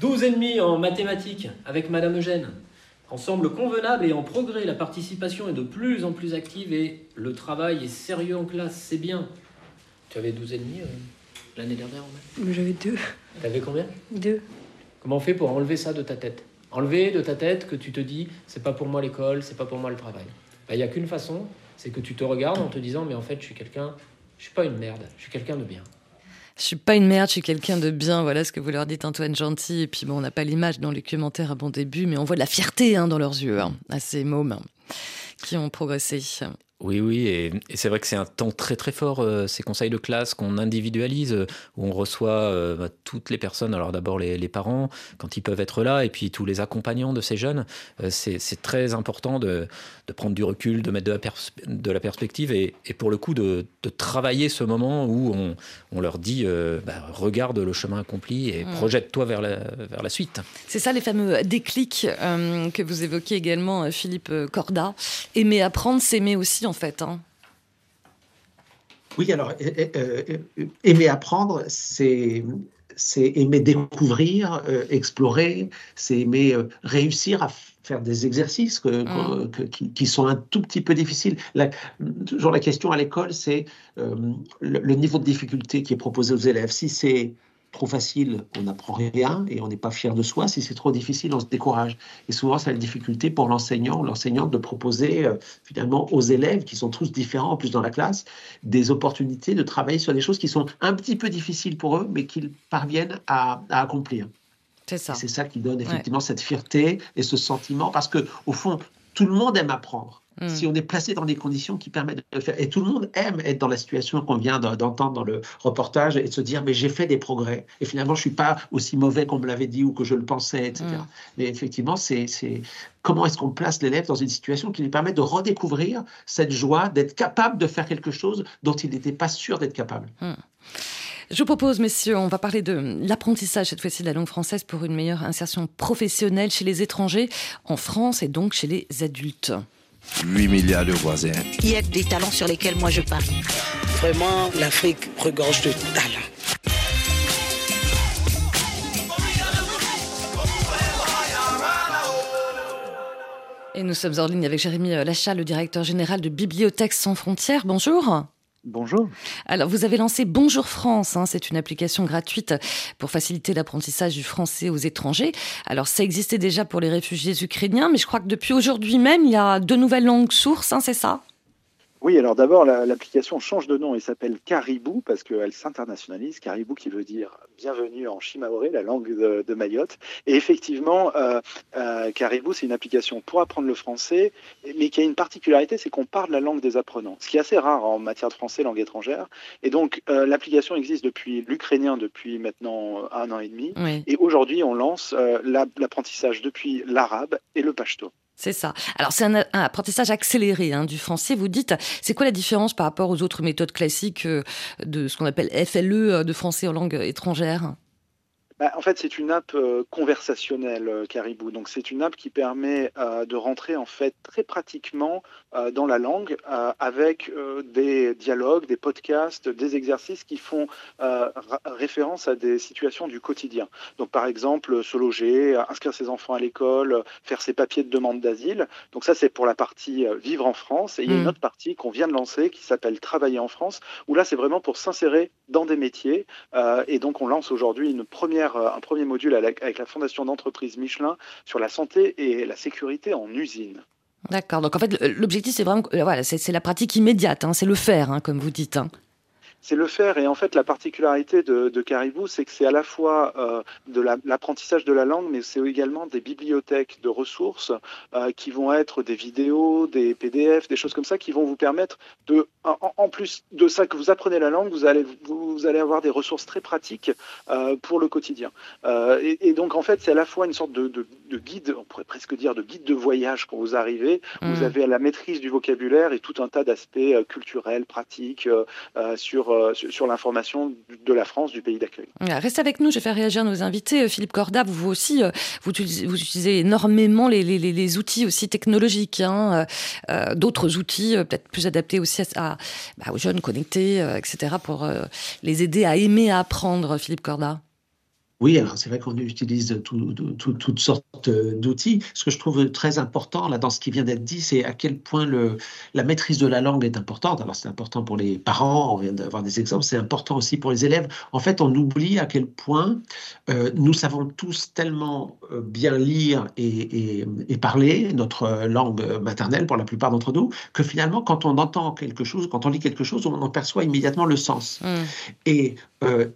F: 12 et demi en mathématiques avec Madame Eugène. Ensemble convenable et en progrès, la participation est de plus en plus active et le travail est sérieux en classe, c'est bien. Tu avais 12 et demi euh, l'année dernière en
G: Mais J'avais deux.
F: T'avais combien?
G: Deux.
F: Comment on fait pour enlever ça de ta tête? Enlever de ta tête que tu te dis c'est pas pour moi l'école, c'est pas pour moi le travail. Bah, Il n'y a qu'une façon, c'est que tu te regardes en te disant mais en fait je suis quelqu'un, je suis pas une merde, je suis quelqu'un de bien.
C: Je suis pas une merde, je suis quelqu'un de bien. Voilà ce que vous leur dites, Antoine Gentil. Et puis bon, on n'a pas l'image dans les commentaires à bon début, mais on voit de la fierté hein, dans leurs yeux, hein, à ces mômes qui ont progressé.
D: Oui, oui, et, et c'est vrai que c'est un temps très très fort, euh, ces conseils de classe qu'on individualise, euh, où on reçoit euh, bah, toutes les personnes, alors d'abord les, les parents, quand ils peuvent être là, et puis tous les accompagnants de ces jeunes. Euh, c'est très important de, de prendre du recul, de mettre de la, pers- de la perspective, et, et pour le coup de, de travailler ce moment où on, on leur dit, euh, bah, regarde le chemin accompli et
C: Mm.
D: projette-toi vers la, vers la suite.
C: C'est ça les fameux déclics euh, que vous évoquez également, euh, Philippe Corda. Aimer apprendre, s'aimer aussi en fait. hein.
E: Oui, alors aimer apprendre, c'est c'est aimer découvrir, euh, explorer, c'est aimer euh, réussir à faire des exercices que- que- qui, qui sont un tout petit peu difficiles. La- toujours la question à l'école, c'est euh, le, le niveau de difficulté qui est proposé aux élèves. Si c'est trop facile, on n'apprend rien et on n'est pas fier de soi. Si c'est trop difficile, on se décourage. Et souvent, c'est la difficulté pour l'enseignant l'enseignante de proposer euh, finalement aux élèves, qui sont tous différents en plus dans la classe, des opportunités de travailler sur des choses qui sont un petit peu difficiles pour eux, mais qu'ils parviennent à, à accomplir.
C: C'est ça.
E: C'est ça qui donne effectivement cette fierté et ce sentiment, parce que au fond, tout le monde aime apprendre.
C: Mm.
E: Si on est placé dans des conditions qui permettent de le faire, et tout le monde aime être dans la situation qu'on vient de- d'entendre dans le reportage et de se dire mais j'ai fait des progrès et finalement je suis pas aussi mauvais qu'on me l'avait dit ou que je le pensais, etc.
C: Mm.
E: Mais effectivement, c'est comment est-ce qu'on place l'élève dans une situation qui lui permet de redécouvrir cette joie d'être capable de faire quelque chose dont il n'était pas sûr d'être capable?
C: Je vous propose, messieurs, on va parler de l'apprentissage, cette fois-ci de la langue française, pour une meilleure insertion professionnelle chez les étrangers, en France et donc chez les adultes.
B: 8 milliards de voisins.
R: Il y a des talents sur lesquels moi je parie. Vraiment, l'Afrique regorge de talents.
C: Et nous sommes en ligne avec Jérémy Lachat, le directeur général de Bibliothèques sans frontières. Bonjour.
S: Bonjour.
C: Alors, vous avez lancé Bonjour France. hein, c'est une application gratuite pour faciliter l'apprentissage du français aux étrangers. Alors, ça existait déjà pour les réfugiés ukrainiens, mais je crois que depuis aujourd'hui même, il y a deux nouvelles langues sources, hein, c'est ça?
S: Oui, alors d'abord, la- l'application change de nom et s'appelle Caribou parce qu'elle s'internationalise. Caribou qui veut dire bienvenue en Chimaoré, la langue de, de Mayotte. Et effectivement, euh, euh, Caribou, c'est une application pour apprendre le français, mais qui a une particularité, c'est qu'on parle la langue des apprenants, ce qui est assez rare en matière de français, langue étrangère. Et donc, euh, l'application existe depuis l'ukrainien depuis maintenant un an et demi.
C: Oui.
S: Et aujourd'hui, on lance la- l'apprentissage depuis l'arabe et le pachto.
C: C'est ça. Alors, c'est un, apprentissage accéléré hein, du français. Vous dites, c'est quoi la différence par rapport aux autres méthodes classiques euh, de ce qu'on appelle FLE euh, de français en langue étrangère?
S: Bah, en fait, c'est une app euh, conversationnelle, Caribou. Donc, c'est une app qui permet de rentrer en fait très pratiquement dans la langue euh, avec euh, des dialogues, des podcasts, des exercices qui font euh, référence à des situations du quotidien. Donc, par exemple, se loger, euh, inscrire ses enfants à l'école, euh, faire ses papiers de demande d'asile. Donc, ça, c'est pour la partie euh, vivre en France. Et il y a une
T: Mm.
S: autre partie qu'on vient de lancer qui s'appelle travailler en France, où là, c'est vraiment pour s'insérer dans des métiers. Euh, et donc, on lance aujourd'hui une première, euh, un premier module avec la fondation d'entreprise Michelin sur la santé et la sécurité en usine.
C: D'accord. Donc, en fait, l'objectif, c'est vraiment, euh, voilà, c'est c'est la pratique immédiate, hein, c'est le faire, hein, comme vous dites. hein.
S: C'est le faire. Et en fait, la particularité de, de Caribou, c'est que c'est à la fois euh, de la- l'apprentissage de la langue, mais c'est également des bibliothèques de ressources euh, qui vont être des vidéos, des PDF, des choses comme ça, qui vont vous permettre de, en, en plus de ça que vous apprenez la langue, vous allez, vous, vous allez avoir des ressources très pratiques euh, pour le quotidien. Et, et donc, en fait, c'est à la fois une sorte de, de- de guide, on pourrait presque dire de guide de voyage quand vous arrivez.
C: Mm.
S: Vous avez la maîtrise du vocabulaire et tout un tas d'aspects culturels, pratiques sur, euh, sur, l'information de la France, du pays d'accueil.
C: Restez avec nous, je vais faire réagir nos invités. Euh, Philippe Corda, vous, aussi, euh, vous utilisez, énormément les, outils aussi technologiques, hein, d'autres outils peut-être plus adaptés aussi bah, aux jeunes connectés, etc., pour les aider à aimer à apprendre, Philippe Corda.
E: Oui, alors c'est vrai qu'on utilise tout, tout, toutes sortes d'outils. Ce que je trouve très important là dans ce qui vient d'être dit, c'est à quel point le, la maîtrise de la langue est importante. Alors c'est important pour les parents, on vient d'avoir des exemples, c'est important aussi pour les élèves. En fait, on oublie à quel point euh, nous savons tous tellement euh, bien lire et, et, et, parler notre langue maternelle pour la plupart d'entre nous, que finalement, quand on entend quelque chose, quand on lit quelque chose, on en perçoit immédiatement le sens. Mmh. Et euh,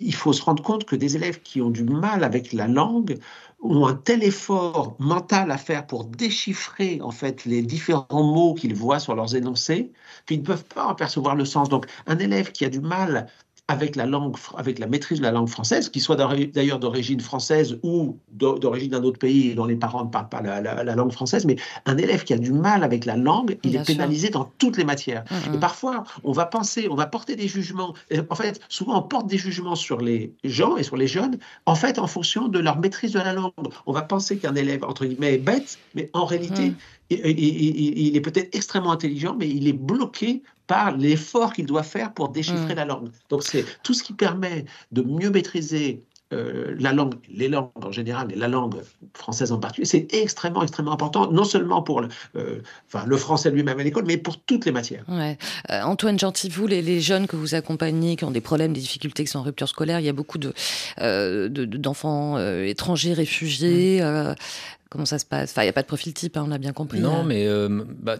E: il faut se rendre compte que des élèves qui ont du mal avec la langue ont un tel effort mental à faire pour déchiffrer en fait les différents mots qu'ils voient sur leurs énoncés qu'ils ne peuvent pas en percevoir le sens. Donc un élève qui a du mal avec la langue, avec la maîtrise de la langue française, qui soit d'ailleurs d'origine française ou d'origine d'un autre pays dont les parents ne parlent pas la, la, la, langue française, mais un élève qui a du mal avec la langue, il Bien est pénalisé dans toutes les matières. Mmh, Et parfois, on va penser, on va porter des jugements. En fait, souvent, on porte des jugements sur les gens et sur les jeunes, en fait, en fonction de leur maîtrise de la langue. On va penser qu'un élève, entre guillemets, est bête, mais en réalité, mmh. il, il, il est peut-être extrêmement intelligent, mais il est bloqué par l'effort qu'il doit faire pour déchiffrer mmh. la langue. Donc c'est tout ce qui permet de mieux maîtriser euh, la langue, les langues en général, et la langue française en particulier, c'est extrêmement, extrêmement important, non seulement pour le, euh, enfin, le français lui-même à l'école, mais pour toutes les matières.
C: Ouais. Euh, Antoine Gentil, vous, les, les, jeunes que vous accompagnez, qui ont des problèmes, des difficultés, qui sont en rupture scolaire, il y a beaucoup d'enfants de, de, étrangers, réfugiés. Mmh comment ça se passe? Enfin, il n'y a pas de profil type, hein, on a bien compris.
D: Non, hein. mais euh, bah,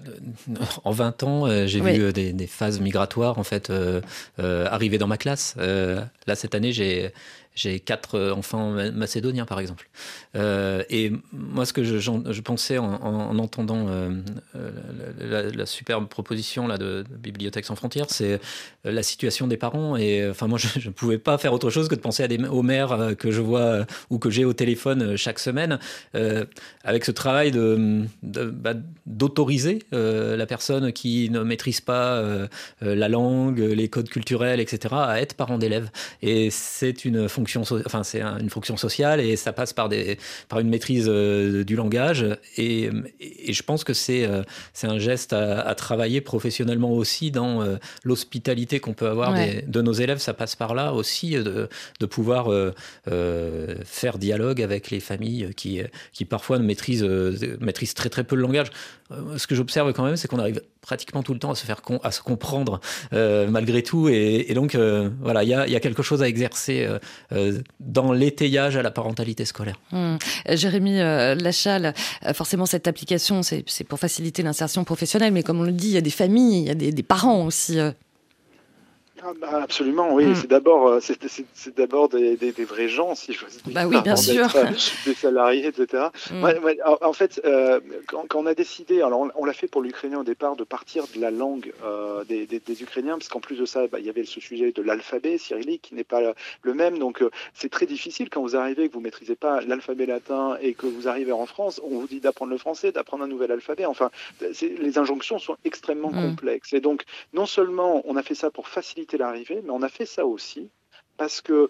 D: en 20 ans, euh, j'ai oui. vu des, des, phases migratoires en fait euh, arriver dans ma classe. là, cette année, j'ai j'ai quatre euh, enfants macédoniens, par exemple. Euh, et moi, ce que je, je pensais en, en entendant euh, la, superbe proposition là, de, de Bibliothèque sans frontières, c'est la situation des parents. Et enfin, moi, je ne pouvais pas faire autre chose que de penser à des, aux mères que je vois ou que j'ai au téléphone chaque semaine, avec ce travail de, d'autoriser bah, la personne qui ne maîtrise pas la langue, les codes culturels, etc., à être parent d'élève. Et c'est une fonction fonction, enfin c'est une fonction sociale et ça passe par des, par une maîtrise euh, du langage et, et, je pense que c'est euh, c'est un geste à, à, travailler professionnellement aussi dans euh, l'hospitalité qu'on peut avoir ouais. des, de nos élèves. Ça passe par là aussi de, de pouvoir faire dialogue avec les familles qui, qui parfois ne maîtrisent, maîtrisent très très peu le langage. Ce que j'observe quand même, c'est qu'on arrive pratiquement tout le temps à se faire à se comprendre malgré tout et, et donc voilà il y a, y a, quelque chose à exercer dans l'étayage à la parentalité scolaire.
C: Mmh. Jérémy Lachal, forcément cette application c'est pour faciliter l'insertion professionnelle mais comme on le dit il y a des familles il y a des parents aussi
S: ah bah absolument, oui. Mmh. C'est d'abord, euh, c'est d'abord des, des, des, vrais gens, si je veux dire.
C: Bah oui, bien sûr.
S: Des salariés, etc. Ouais, ouais, en, fait, euh, quand, quand, on a décidé, alors on, on l'a fait pour l'ukrainien au départ, de partir de la langue euh, des, des, Ukrainiens, parce qu'en plus de ça, bah, il y avait ce sujet de l'alphabet cyrillique qui n'est pas le même. Donc, euh, c'est très difficile quand vous arrivez, que vous maîtrisez pas l'alphabet latin et que vous arrivez en France, on vous dit d'apprendre le français, d'apprendre un nouvel alphabet. Enfin, les injonctions sont extrêmement mmh. complexes. Et donc, non seulement on a fait ça pour faciliter l'arrivée, mais on a fait ça aussi parce que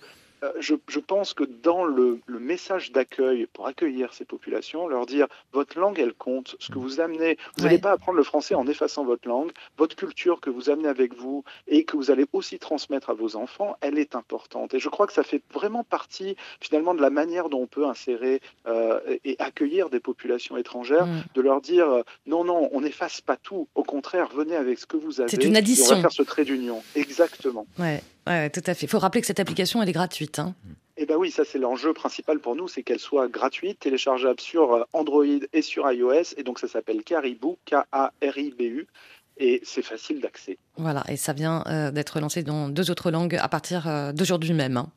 S: je, je, pense que dans le, le message d'accueil pour accueillir ces populations, leur dire votre langue elle compte, ce que vous amenez, vous n'allez ouais. pas apprendre le français en effaçant votre langue, votre culture que vous amenez avec vous et que vous allez aussi transmettre à vos enfants, elle est importante. Et je crois que ça fait vraiment partie finalement de la manière dont on peut insérer euh, et accueillir des populations étrangères, mmh. de leur dire euh, non non, on n'efface pas tout, au contraire venez avec ce que vous avez.
C: C'est une addition.
S: on va faire ce trait d'union. Exactement.
C: Ouais. Ouais, tout à fait. Il faut rappeler que cette application, elle est gratuite. Hein.
S: Eh bien oui, ça c'est l'enjeu principal pour nous, c'est qu'elle soit gratuite, téléchargeable sur euh, Android et sur iOS. Et donc ça s'appelle Caribou, K-A-R-I-B-U. Et c'est facile d'accès.
C: Voilà, et ça vient euh, d'être lancé dans deux autres langues à partir euh, d'aujourd'hui même. Hein.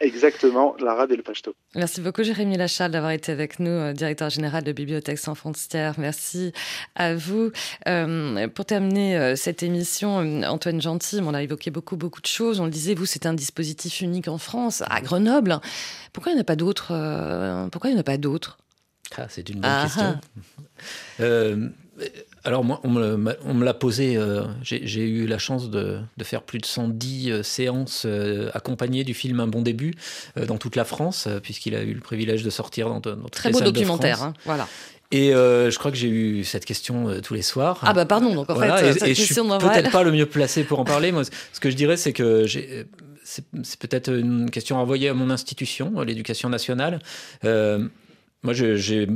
S: Exactement, l'arabe et le pashto.
C: Merci beaucoup Jérémy Lachal d'avoir été avec nous, euh, directeur général de Bibliothèque sans frontières. Merci à vous. Euh, pour terminer euh, cette émission, Antoine Gentil, on a évoqué beaucoup beaucoup de choses. On le disait, vous, c'est un dispositif unique en France, à Grenoble. Pourquoi il n'y en a pas d'autres euh, Pourquoi il n'y en a pas d'autres?
D: Ah, C'est une bonne ah, question. Euh, alors moi, on me, l'a posé, euh, j'ai eu la chance de, de, faire plus de 110 euh, séances euh, accompagnées du film Un bon début euh, dans toute la France, puisqu'il a eu le privilège de sortir dans, dans
C: Très beau documentaire, hein, voilà.
D: Et euh, je crois que j'ai eu cette question euh, tous les soirs.
C: Ah bah pardon, donc en
D: Voilà,
C: fait,
D: et,
C: cette
D: et je suis
C: question devrait-
D: peut-être pas le mieux placé pour en parler. Moi, ce que je dirais, c'est que c'est peut-être une question à envoyer à mon institution, l'éducation nationale. Euh, moi, j'ai-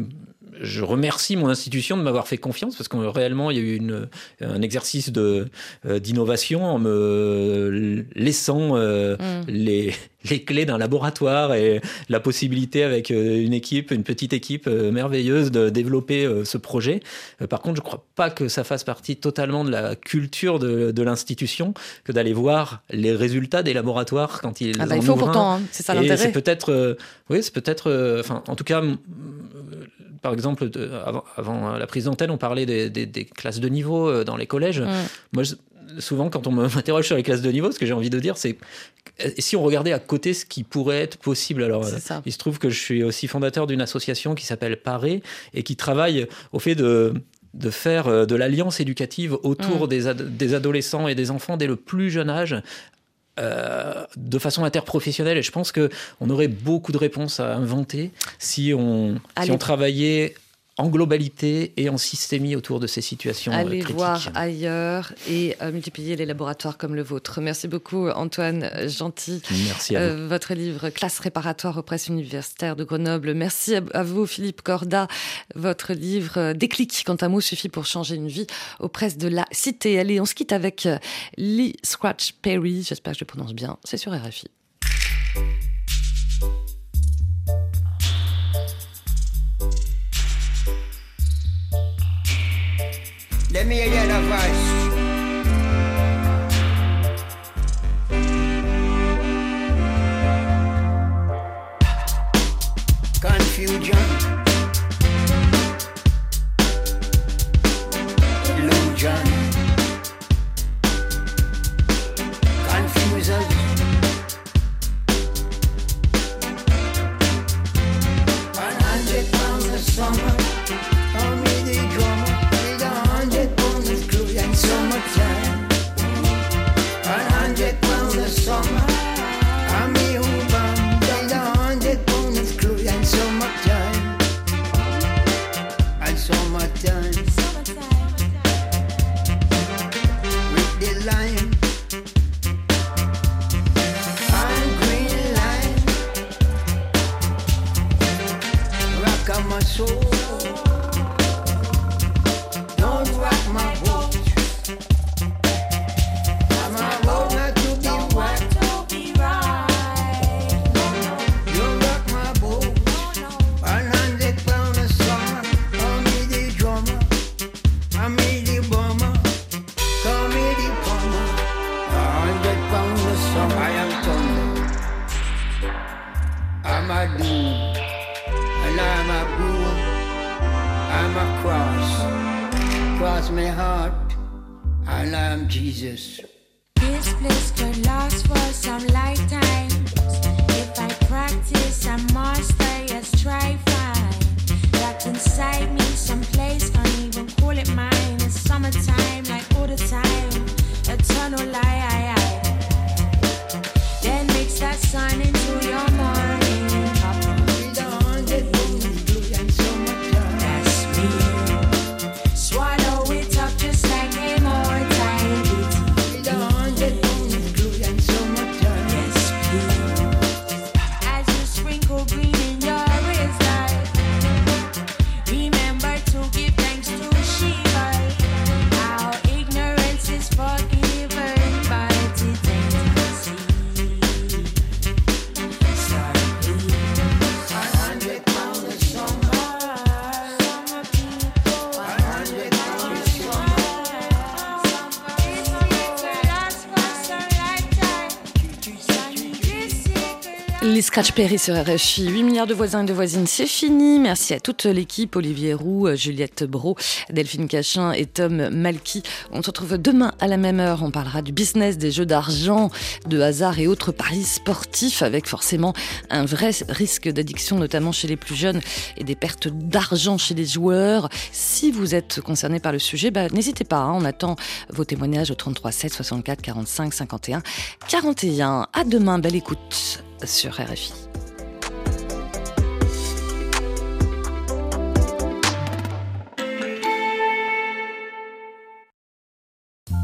D: je remercie mon institution de m'avoir fait confiance parce que réellement, il y a eu une, un exercice de, euh, d'innovation en me laissant euh,
C: Mm.
D: les, les clés d'un laboratoire et la possibilité avec euh, une équipe, une petite équipe euh, merveilleuse de développer ce projet. Par contre, je ne crois pas que ça fasse partie totalement de la culture de, de l'institution que d'aller voir les résultats des laboratoires quand ils
C: Ah bah,
D: en
C: il faut pourtant, hein, c'est ça l'intérêt.
D: C'est peut-être, euh, oui, c'est peut-être, euh, enfin, en tout cas, par exemple, de- avant, avant la prise d'antenne, on parlait des, des- des classes de niveau euh, dans les collèges. Moi, je- souvent, quand on m'interroge sur les classes de niveau, ce que j'ai envie de dire, c'est euh, si on regardait à côté ce qui pourrait être possible. Alors, euh, il se trouve que je suis aussi fondateur d'une association qui s'appelle Paré et qui travaille au fait de de faire euh, de l'alliance éducative autour
C: Mm.
D: des, ad- des adolescents et des enfants dès le plus jeune âge. Euh, de façon interprofessionnelle. Et je pense que on aurait beaucoup de réponses à inventer si on, si on travaillait en globalité et en systémie autour de ces situations euh,
C: Allez
D: critiques.
C: voir ailleurs et euh, multiplier les laboratoires comme le vôtre. Merci beaucoup Antoine Gentil.
D: Merci à vous.
C: Euh, votre livre Classe réparatoire aux presses universitaires de Grenoble. Merci à, vous Philippe Corda. Votre livre Déclic, quant à mot, suffit pour changer une vie aux presses de la cité. Allez, on se quitte avec Lee Scratch Perry. J'espère que je le prononce bien. C'est sur RFI.
T: Let me hear your voice. Confusion. Illusion.
C: prototype. Scratch Perry sur RFI, 8 milliards de voisins et de voisines, c'est fini. Merci à toute l'équipe, Olivier Roux, Juliette Bro, Delphine Cachin et Tom Malky. On se retrouve demain à la même heure. On parlera du business, des jeux d'argent, de hasard et autres paris sportifs avec forcément un vrai risque d'addiction, notamment chez les plus jeunes et des pertes d'argent chez les joueurs. Si vous êtes concerné par le sujet, bah, n'hésitez pas. hein. on attend vos témoignages au 33 7 64 45 51 41. À demain, belle écoute sur RFI.